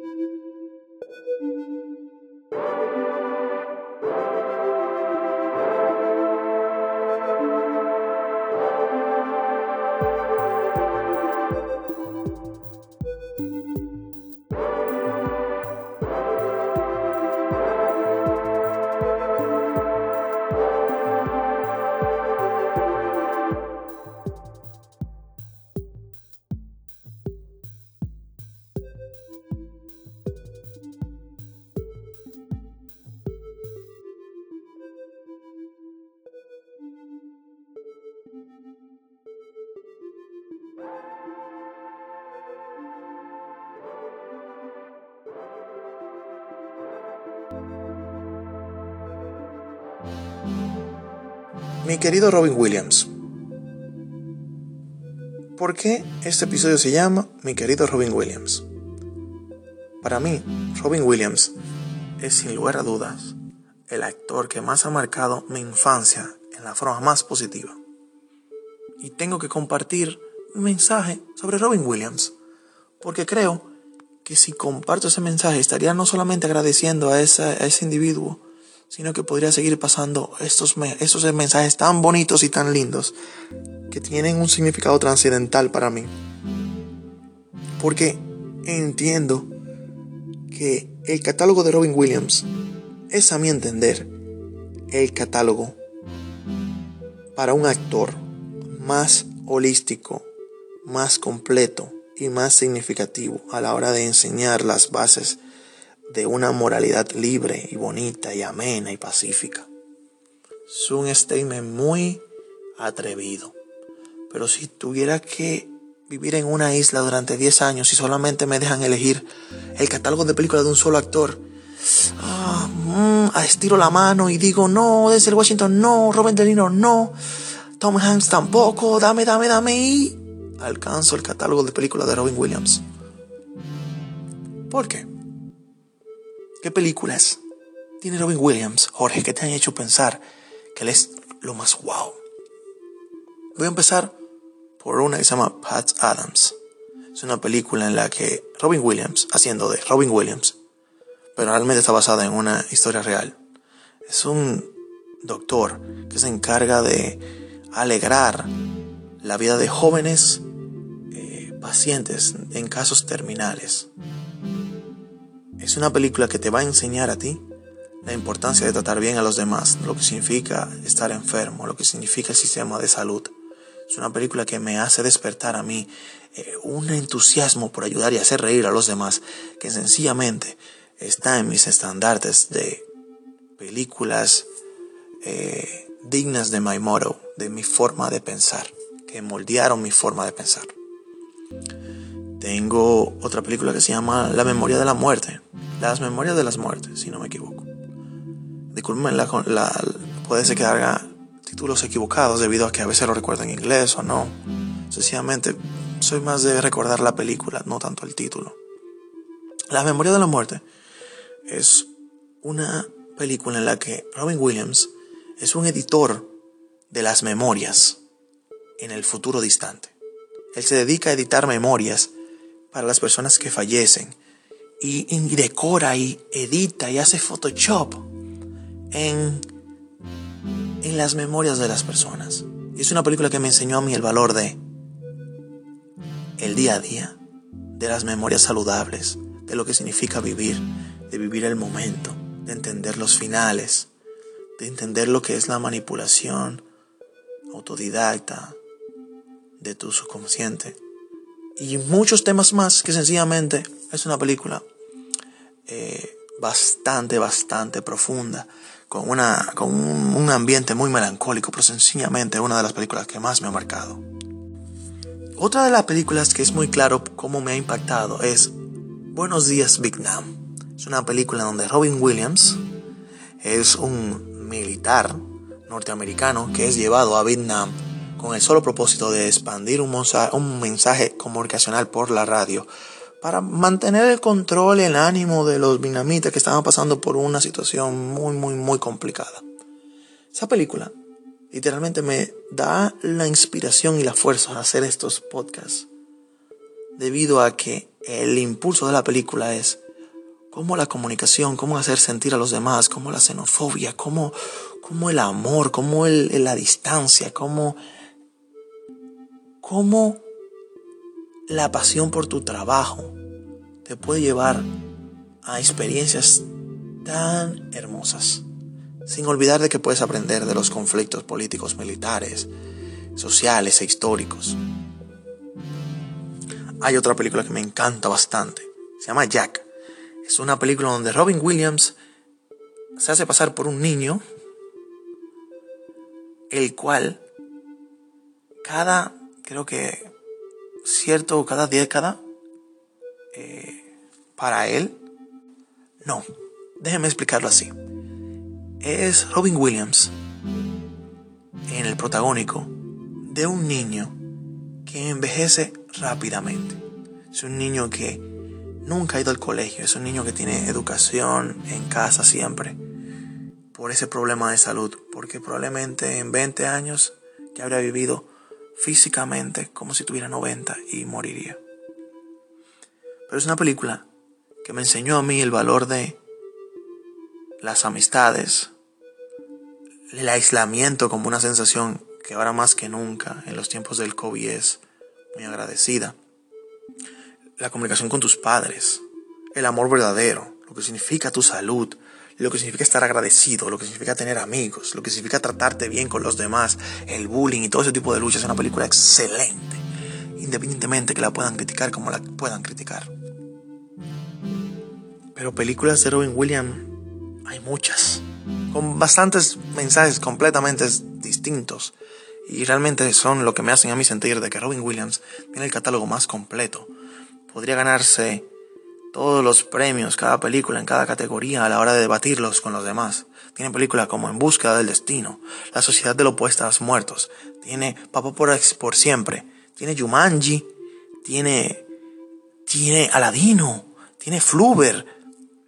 Thank you. Mi querido Robin Williams. ¿Por qué este episodio se llama Mi querido Robin Williams? Para mí, Robin Williams es sin lugar a dudas el actor que más ha marcado mi infancia en la forma más positiva. Y tengo que compartir un mensaje sobre Robin Williams, porque creo que si comparto ese mensaje estaría no solamente agradeciendo a, a ese individuo, sino que podría seguir pasando estos, mensajes tan bonitos y tan lindos que tienen un significado trascendental para mí. Porque entiendo que el catálogo de Robin Williams es a mi entender el catálogo para un actor más holístico, más completo y más significativo a la hora de enseñar las bases de una moralidad libre y bonita y amena y pacífica. Es un statement muy atrevido. Pero si tuviera que vivir en una isla durante 10 años y solamente me dejan elegir el catálogo de películas de un solo actor, ah, mm, estiro la mano y digo, no, el Washington, no, Robert De no, Tom Hanks tampoco, dame, dame, dame y alcanzo el catálogo de películas de Robin Williams. ¿Por qué? ¿Qué películas tiene Robin Williams, Jorge, que te han hecho pensar que él es lo más wow? Voy a empezar por una que se llama Pat Adams. Es una película en la que Robin Williams, haciendo de Robin Williams, pero realmente está basada en una historia real. Es un doctor que se encarga de alegrar la vida de jóvenes eh, pacientes en casos terminales. Es una película que te va a enseñar a ti la importancia de tratar bien a los demás, lo que significa estar enfermo, lo que significa el sistema de salud. Es una película que me hace despertar a mí eh, un entusiasmo por ayudar y hacer reír a los demás, que sencillamente está en mis estandartes de películas eh, dignas de my motto, de mi forma de pensar, que moldearon mi forma de pensar. Tengo otra película que se llama La memoria de la muerte. Las memorias de las muertes, si no me equivoco. Disculpen, la, puede ser que haga títulos equivocados debido a que a veces lo recuerdo en inglés o no. Sencillamente, soy más de recordar la película, no tanto el título. La memoria de la muerte es una película en la que Robin Williams es un editor de las memorias en el futuro distante. Él se dedica a editar memorias para las personas que fallecen y, decora y edita y hace Photoshop en, en las memorias de las personas. Es una película que me enseñó a mí el valor de el día a día, de las memorias saludables, de lo que significa vivir, de vivir el momento, de entender los finales, de entender lo que es la manipulación autodidacta de tu subconsciente y muchos temas más que sencillamente es una película eh, bastante, bastante profunda, con, una, con un, ambiente muy melancólico, pero sencillamente una de las películas que más me ha marcado. Otra de las películas que es muy claro cómo me ha impactado es Buenos días Vietnam. Es una película donde Robin Williams es un militar norteamericano que es llevado a Vietnam con el solo propósito de expandir un, un mensaje comunicacional por la radio para mantener el control y el ánimo de los vietnamitas que estaban pasando por una situación muy, muy, muy complicada. Esa película literalmente me da la inspiración y la fuerza a hacer estos podcasts, debido a que el impulso de la película es cómo la comunicación, cómo hacer sentir a los demás, cómo la xenofobia, cómo, cómo el amor, cómo el, la distancia, cómo, cómo la pasión por tu trabajo te puede llevar a experiencias tan hermosas, sin olvidar de que puedes aprender de los conflictos políticos, militares, sociales e históricos. Hay otra película que me encanta bastante, se llama Jack. Es una película donde Robin Williams se hace pasar por un niño, el cual cada, creo que cierto, cada década, eh, para él, no, déjeme explicarlo así. Es Robin Williams en el protagónico de un niño que envejece rápidamente. Es un niño que nunca ha ido al colegio, es un niño que tiene educación en casa siempre por ese problema de salud, porque probablemente en 20 años ya habría vivido físicamente como si tuviera 90 y moriría. Pero es una película que me enseñó a mí el valor de las amistades, el aislamiento como una sensación que ahora más que nunca en los tiempos del COVID es muy agradecida. La comunicación con tus padres, el amor verdadero, lo que significa tu salud, lo que significa estar agradecido, lo que significa tener amigos, lo que significa tratarte bien con los demás, el bullying y todo ese tipo de luchas. Es una película excelente, independientemente que la puedan criticar como la puedan criticar. Pero películas de Robin Williams hay muchas, con bastantes mensajes completamente distintos. Y realmente son lo que me hacen a mí sentir de que Robin Williams tiene el catálogo más completo. Podría ganarse todos los premios, cada película en cada categoría a la hora de debatirlos con los demás. Tiene películas como En búsqueda del destino, La sociedad de los puestos muertos, tiene Papá por, por siempre, tiene Jumanji, tiene tiene Aladino, tiene Fluber,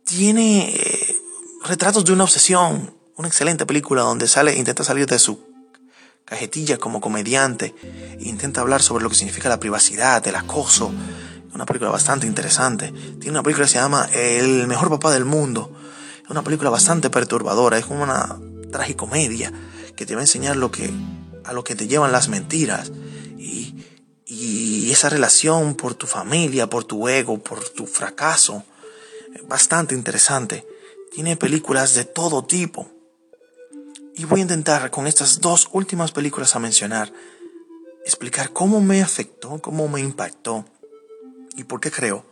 tiene eh, Retratos de una obsesión, una excelente película donde sale intenta salir de su cajetilla como comediante intenta hablar sobre lo que significa la privacidad, el acoso, una película bastante interesante. Tiene una película que se llama El mejor papá del mundo. Es una película bastante perturbadora, es como una tragicomedia que te va a enseñar lo que, a lo que te llevan las mentiras y, y esa relación por tu familia, por tu ego, por tu fracaso. Bastante interesante. Tiene películas de todo tipo. Y voy a intentar con estas dos últimas películas a mencionar explicar cómo me afectó, cómo me impactó y por qué creo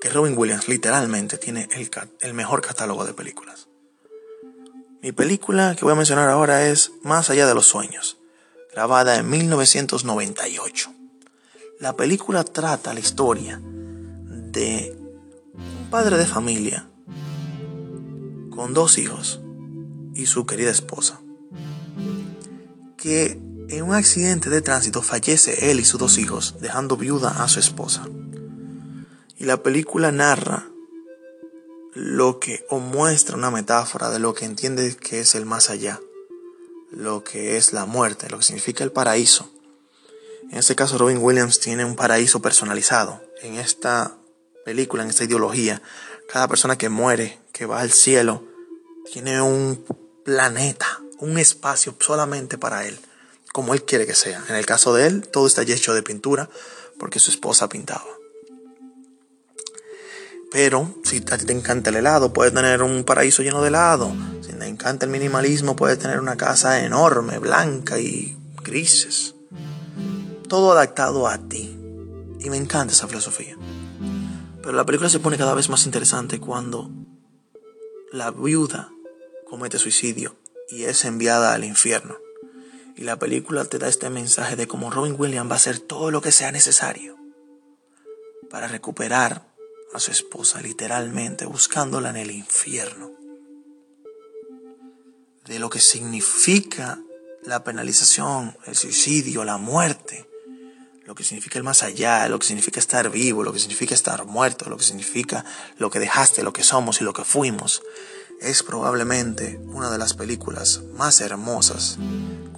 que Robin Williams literalmente tiene el, el mejor catálogo de películas. Mi película que voy a mencionar ahora es Más allá de los sueños, grabada en 1998. La película trata la historia de un padre de familia con dos hijos y su querida esposa, que en un accidente de tránsito fallece él y sus dos hijos, dejando viuda a su esposa. Y la película narra lo que o muestra una metáfora de lo que entiende que es el más allá, lo que es la muerte, lo que significa el paraíso. En este caso Robin Williams tiene un paraíso personalizado. En esta película, en esta ideología, cada persona que muere, que va al cielo, tiene un planeta, un espacio solamente para él, como él quiere que sea. En el caso de él, todo está hecho de pintura porque su esposa pintaba. Pero si a ti te encanta el helado, puedes tener un paraíso lleno de helado. Si te encanta el minimalismo, puedes tener una casa enorme, blanca y grises. Todo adaptado a ti. Y me encanta esa filosofía. Pero la película se pone cada vez más interesante cuando la viuda comete suicidio y es enviada al infierno. Y la película te da este mensaje de cómo Robin Williams va a hacer todo lo que sea necesario para recuperar a su esposa literalmente buscándola en el infierno. De lo que significa la penalización, el suicidio, la muerte, lo que significa el más allá, lo que significa estar vivo, lo que significa estar muerto, lo que significa lo que dejaste, lo que somos y lo que fuimos, es probablemente una de las películas más hermosas,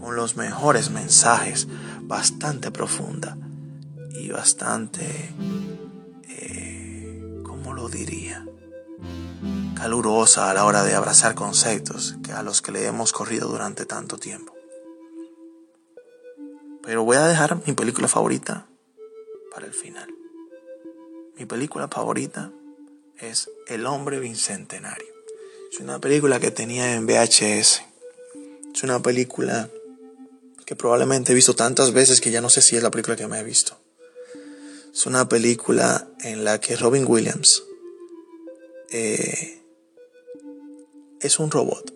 con los mejores mensajes, bastante profunda y bastante... Eh, lo diría? Calurosa a la hora de abrazar conceptos a los que le hemos corrido durante tanto tiempo. Pero voy a dejar mi película favorita para el final. Mi película favorita es El hombre bicentenario. Es una película que tenía en VHS. Es una película que probablemente he visto tantas veces que ya no sé si es la película que me he visto. Es una película en la que Robin Williams eh, es un robot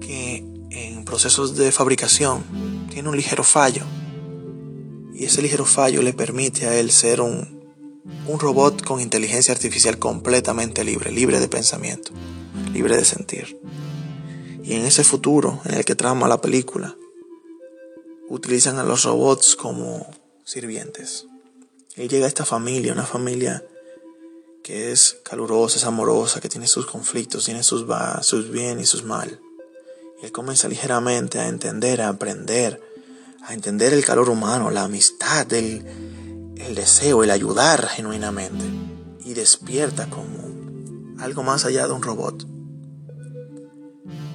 que en procesos de fabricación tiene un ligero fallo y ese ligero fallo le permite a él ser un, un robot con inteligencia artificial completamente libre, libre de pensamiento, libre de sentir. Y en ese futuro en el que trama la película, utilizan a los robots como sirvientes. Él llega a esta familia, una familia que es calurosa, es amorosa, que tiene sus conflictos, tiene sus, sus bien y sus mal. Él comienza ligeramente a entender, a aprender, a entender el calor humano, la amistad, el, el deseo, el ayudar genuinamente. Y despierta como algo más allá de un robot.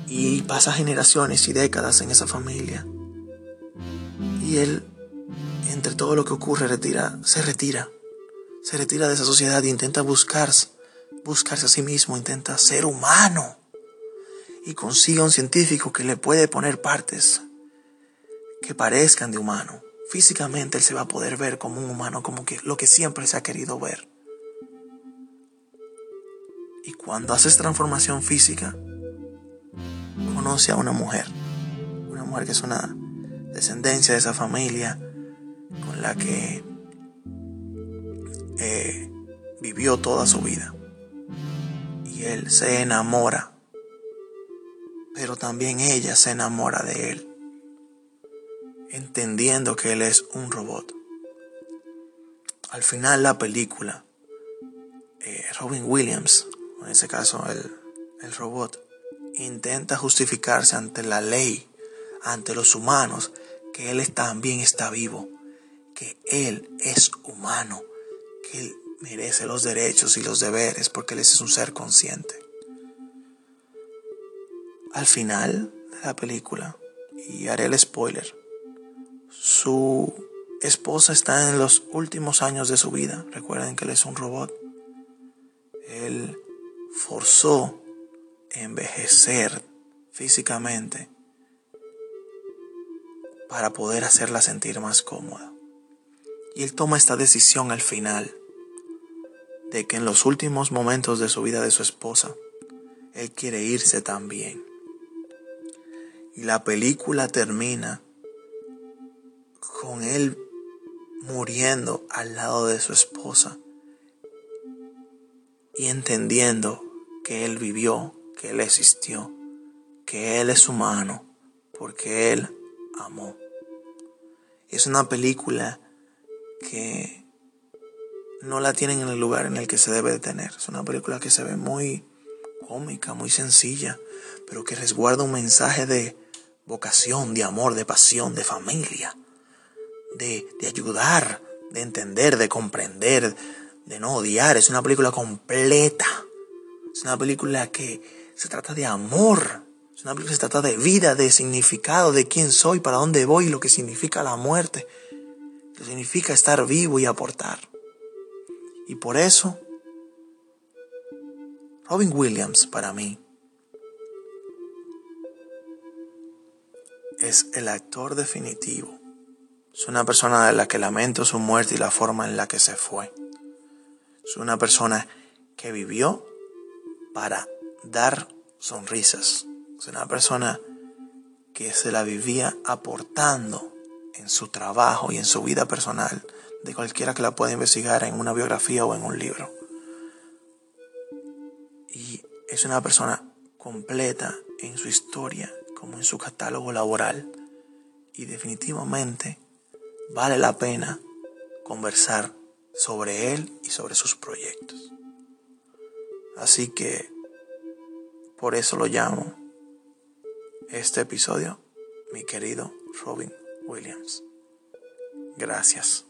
Y pasa generaciones y décadas en esa familia. Y él, entre todo lo que ocurre, se retira. Se retira de esa sociedad e intenta buscarse, buscarse a sí mismo, intenta ser humano. Y consigue un científico que le puede poner partes que parezcan de humano. Físicamente él se va a poder ver como un humano, como que lo que siempre se ha querido ver. Y cuando haces transformación física, conoce a una mujer. Una mujer que es una descendencia de esa familia con la que eh, vivió toda su vida. Y él se enamora, pero también ella se enamora de él, entendiendo que él es un robot. Al final la película, eh, Robin Williams, en ese caso el, el robot, intenta justificarse ante la ley, ante los humanos, que Él también está vivo, que Él es humano, que Él merece los derechos y los deberes porque Él es un ser consciente. Al final de la película, y haré el spoiler, su esposa está en los últimos años de su vida. Recuerden que Él es un robot. Él forzó envejecer físicamente para poder hacerla sentir más cómoda. Y él toma esta decisión al final de que en los últimos momentos de su vida de su esposa, él quiere irse también. Y la película termina con él muriendo al lado de su esposa y entendiendo que él vivió, que él existió, que él es humano, porque él amó. Es una película que no la tienen en el lugar en el que se debe de tener. Es una película que se ve muy cómica, muy sencilla, pero que resguarda un mensaje de vocación, de amor, de pasión, de familia, de, de ayudar, de entender, de comprender, de no odiar. Es una película completa. Es una película que se trata de amor, es una película que se trata de vida, de significado, de quién soy, para dónde voy, lo que significa la muerte, que significa estar vivo y aportar. Y por eso, Robin Williams para mí es el actor definitivo. Es una persona de la que lamento su muerte y la forma en la que se fue. Es una persona que vivió para dar sonrisas, es una persona que se la vivía aportando en su trabajo y en su vida personal, de cualquiera que la pueda investigar en una biografía o en un libro. Y es una persona completa en su historia como en su catálogo laboral. Y definitivamente vale la pena conversar sobre él y sobre sus proyectos. Así que por eso lo llamo este episodio, mi querido Robin Williams. Gracias.